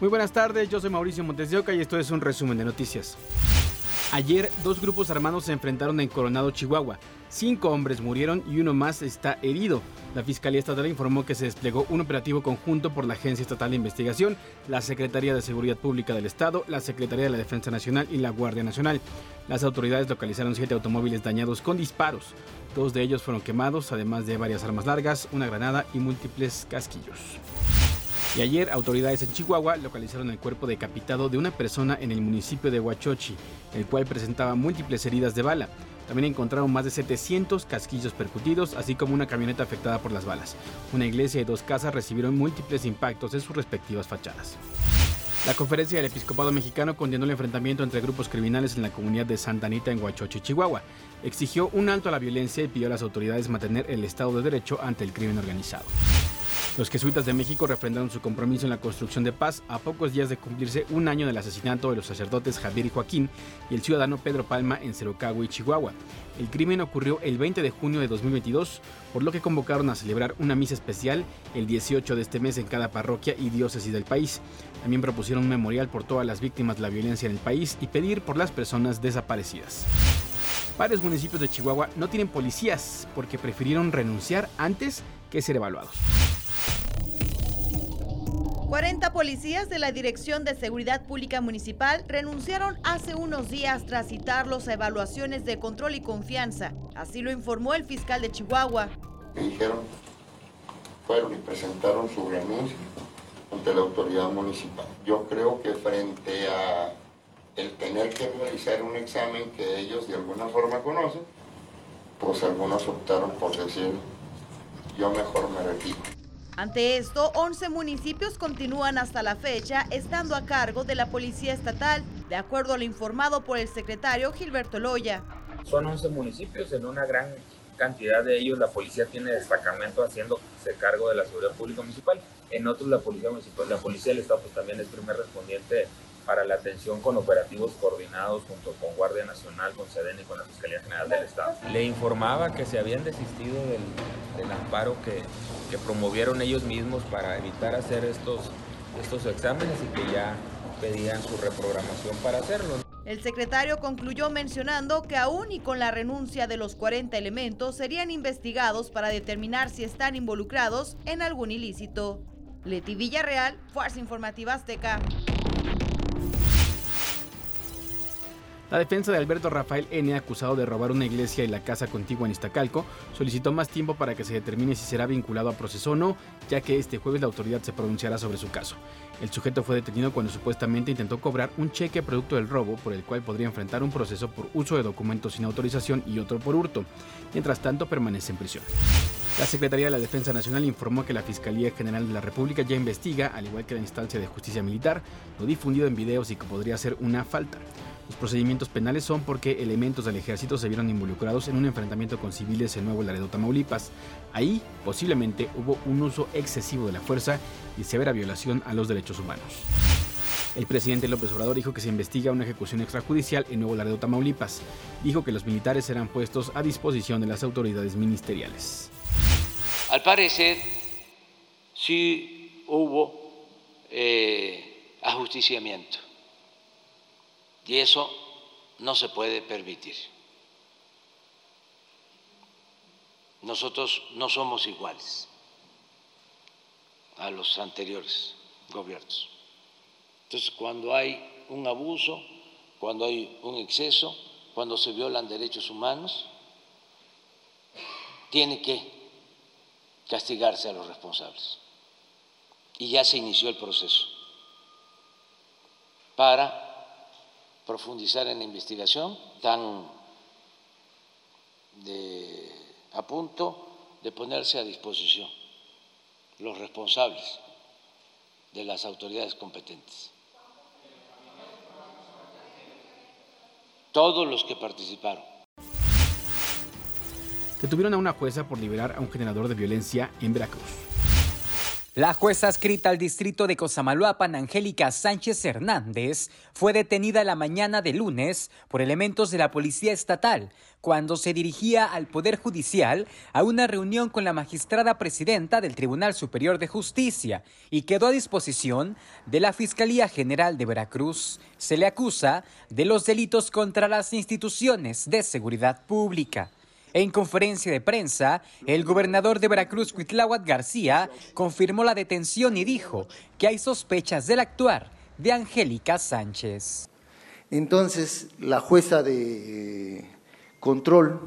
Muy buenas tardes, yo soy Mauricio Montes de Oca y esto es un resumen de noticias. Ayer, dos grupos armados se enfrentaron en Coronado, Chihuahua. Cinco hombres murieron y uno más está herido. La Fiscalía Estatal informó que se desplegó un operativo conjunto por la Agencia Estatal de Investigación, la Secretaría de Seguridad Pública del Estado, la Secretaría de la Defensa Nacional y la Guardia Nacional. Las autoridades localizaron siete automóviles dañados con disparos. Dos de ellos fueron quemados, además de varias armas largas, una granada y múltiples casquillos. Y ayer autoridades en Chihuahua localizaron el cuerpo decapitado de una persona en el municipio de Huachochi, el cual presentaba múltiples heridas de bala. También encontraron más de 700 casquillos percutidos, así como una camioneta afectada por las balas. Una iglesia y dos casas recibieron múltiples impactos en sus respectivas fachadas. La conferencia del episcopado mexicano condenó el enfrentamiento entre grupos criminales en la comunidad de Santa Anita en Huachochi, Chihuahua. Exigió un alto a la violencia y pidió a las autoridades mantener el Estado de Derecho ante el crimen organizado. Los jesuitas de México refrendaron su compromiso en la construcción de paz a pocos días de cumplirse un año del asesinato de los sacerdotes Javier y Joaquín y el ciudadano Pedro Palma en y Chihuahua. El crimen ocurrió el 20 de junio de 2022, por lo que convocaron a celebrar una misa especial el 18 de este mes en cada parroquia y diócesis del país. También propusieron un memorial por todas las víctimas de la violencia en el país y pedir por las personas desaparecidas. Varios municipios de Chihuahua no tienen policías porque prefirieron renunciar antes que ser evaluados. 40 policías de la Dirección de Seguridad Pública Municipal renunciaron hace unos días tras citarlos a evaluaciones de control y confianza. Así lo informó el fiscal de Chihuahua. dijeron, fueron y presentaron su renuncia ante la autoridad municipal. Yo creo que frente a el tener que realizar un examen que ellos de alguna forma conocen, pues algunos optaron por decir, yo mejor me retiro. Ante esto, 11 municipios continúan hasta la fecha estando a cargo de la Policía Estatal, de acuerdo a lo informado por el secretario Gilberto Loya. Son 11 municipios, en una gran cantidad de ellos la policía tiene destacamento haciéndose cargo de la seguridad pública municipal. En otros la policía municipal, la policía del estado pues también es primer respondiente para la atención con operativos coordinados junto con Guardia Nacional, con SEDEN y con la Fiscalía General del Estado. Le informaba que se habían desistido del, amparo que, que, promovieron ellos mismos para evitar hacer estos, estos exámenes y que ya pedían su reprogramación para hacerlo. El secretario concluyó mencionando que aún y con la renuncia de los 40 elementos serían investigados para determinar si están involucrados en algún ilícito. Leti Villarreal, Fuerza Informativa Azteca. La defensa de Alberto Rafael N., acusado de robar una iglesia y la casa contigua en Iztacalco, solicitó más tiempo para que se determine si será vinculado a proceso o no, ya que este jueves la autoridad se pronunciará sobre su caso. El sujeto fue detenido cuando supuestamente intentó cobrar un cheque producto del robo, por el cual podría enfrentar un proceso por uso de documentos sin autorización y otro por hurto. Mientras tanto, permanece en prisión. La Secretaría de la Defensa Nacional informó que la Fiscalía General de la República ya investiga, al igual que la instancia de justicia militar, lo difundido en videos y que podría ser una falta. Los procedimientos penales son porque elementos del ejército se vieron involucrados en un enfrentamiento con civiles en Nuevo Laredo, Tamaulipas. Ahí, posiblemente, hubo un uso excesivo de la fuerza y severa violación a los derechos humanos. El presidente López Obrador dijo que se investiga una ejecución extrajudicial en Nuevo Laredo, Tamaulipas. Dijo que los militares serán puestos a disposición de las autoridades ministeriales. Al parecer, sí hubo eh, ajusticiamiento y eso no se puede permitir. Nosotros no somos iguales a los anteriores gobiernos. Entonces, cuando hay un abuso, cuando hay un exceso, cuando se violan derechos humanos, tiene que castigarse a los responsables. Y ya se inició el proceso para profundizar en la investigación, están a punto de ponerse a disposición los responsables de las autoridades competentes. Todos los que participaron. Detuvieron a una jueza por liberar a un generador de violencia en Veracruz. La jueza adscrita al distrito de Cosamaloapan, Angélica Sánchez Hernández, fue detenida la mañana de lunes por elementos de la Policía Estatal cuando se dirigía al Poder Judicial a una reunión con la magistrada presidenta del Tribunal Superior de Justicia y quedó a disposición de la Fiscalía General de Veracruz. Se le acusa de los delitos contra las instituciones de seguridad pública. En conferencia de prensa, el gobernador de Veracruz, Cuitláhuac García, confirmó la detención y dijo que hay sospechas del actuar de Angélica Sánchez. Entonces, la jueza de control,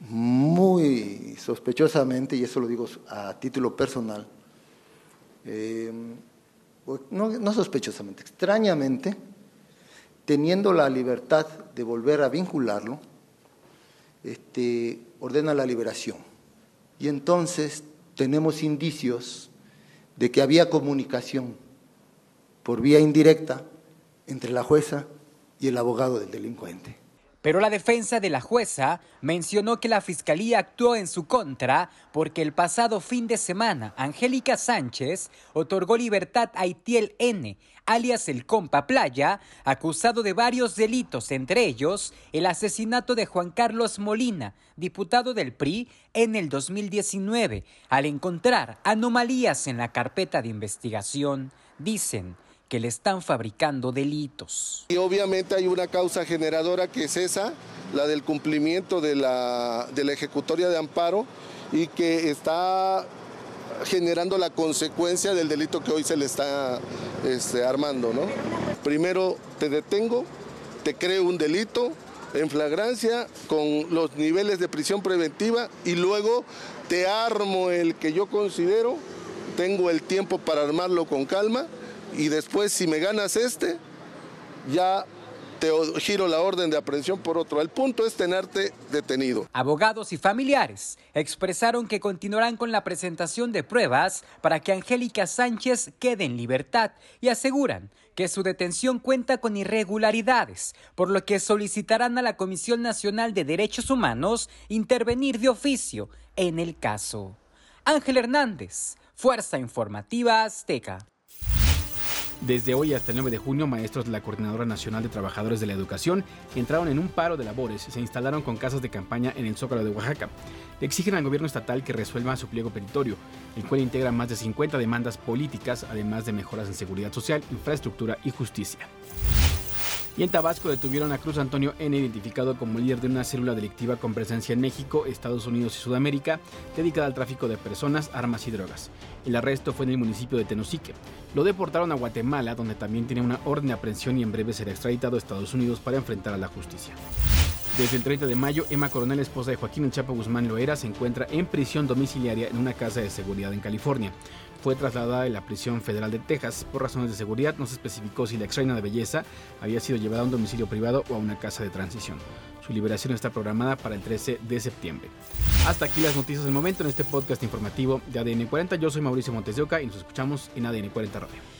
muy sospechosamente, y eso lo digo a título personal, eh, no, no sospechosamente, extrañamente, teniendo la libertad de volver a vincularlo, este, ordena la liberación. Y entonces tenemos indicios de que había comunicación por vía indirecta entre la jueza y el abogado del delincuente. Pero la defensa de la jueza mencionó que la fiscalía actuó en su contra porque el pasado fin de semana Angélica Sánchez otorgó libertad a Itiel N., alias el Compa Playa, acusado de varios delitos, entre ellos el asesinato de Juan Carlos Molina, diputado del PRI, en el 2019, al encontrar anomalías en la carpeta de investigación. Dicen que le están fabricando delitos. Y obviamente hay una causa generadora que es esa, la del cumplimiento de la, de ejecutoria de amparo y que está generando la consecuencia del delito que hoy se le está este, armando. ¿no? Primero te detengo, te creo un delito en flagrancia con los niveles de prisión preventiva y luego te armo el que yo considero, tengo el tiempo para armarlo con calma y después si me ganas este, ya te giro la orden de aprehensión por otro. El punto es tenerte detenido. Abogados y familiares expresaron que continuarán con la presentación de pruebas para que Angélica Sánchez quede en libertad y aseguran que su detención cuenta con irregularidades, por lo que solicitarán a la Comisión Nacional de Derechos Humanos intervenir de oficio en el caso. Ángel Hernández, Fuerza Informativa Azteca. Desde hoy hasta el 9 de junio, maestros de la Coordinadora Nacional de Trabajadores de la Educación entraron en un paro de labores y se instalaron con casas de campaña en el Zócalo de Oaxaca. Le exigen al gobierno estatal que resuelva su pliego peritorio, el cual integra más de 50 demandas políticas, además de mejoras en seguridad social, infraestructura y justicia. Y en Tabasco detuvieron a Cruz Antonio N., identificado como líder de una célula delictiva con presencia en México, Estados Unidos y Sudamérica, dedicada al tráfico de personas, armas y drogas. El arresto fue en el municipio de Tenosique. Lo deportaron a Guatemala, donde también tiene una orden de aprehensión y en breve será extraditado a Estados Unidos para enfrentar a la justicia. Desde el 30 de mayo, Emma Coronel, esposa de Joaquín Chapo Guzmán Loera, se encuentra en prisión domiciliaria en una casa de seguridad en California. Fue trasladada a la prisión federal de Texas. Por razones de seguridad, no se especificó si la extraña de belleza había sido llevada a un domicilio privado o a una casa de transición. Su liberación está programada para el 13 de septiembre. Hasta aquí las noticias del momento en este podcast informativo de ADN 40. Yo soy Mauricio Montes de Oca y nos escuchamos en ADN 40 Radio.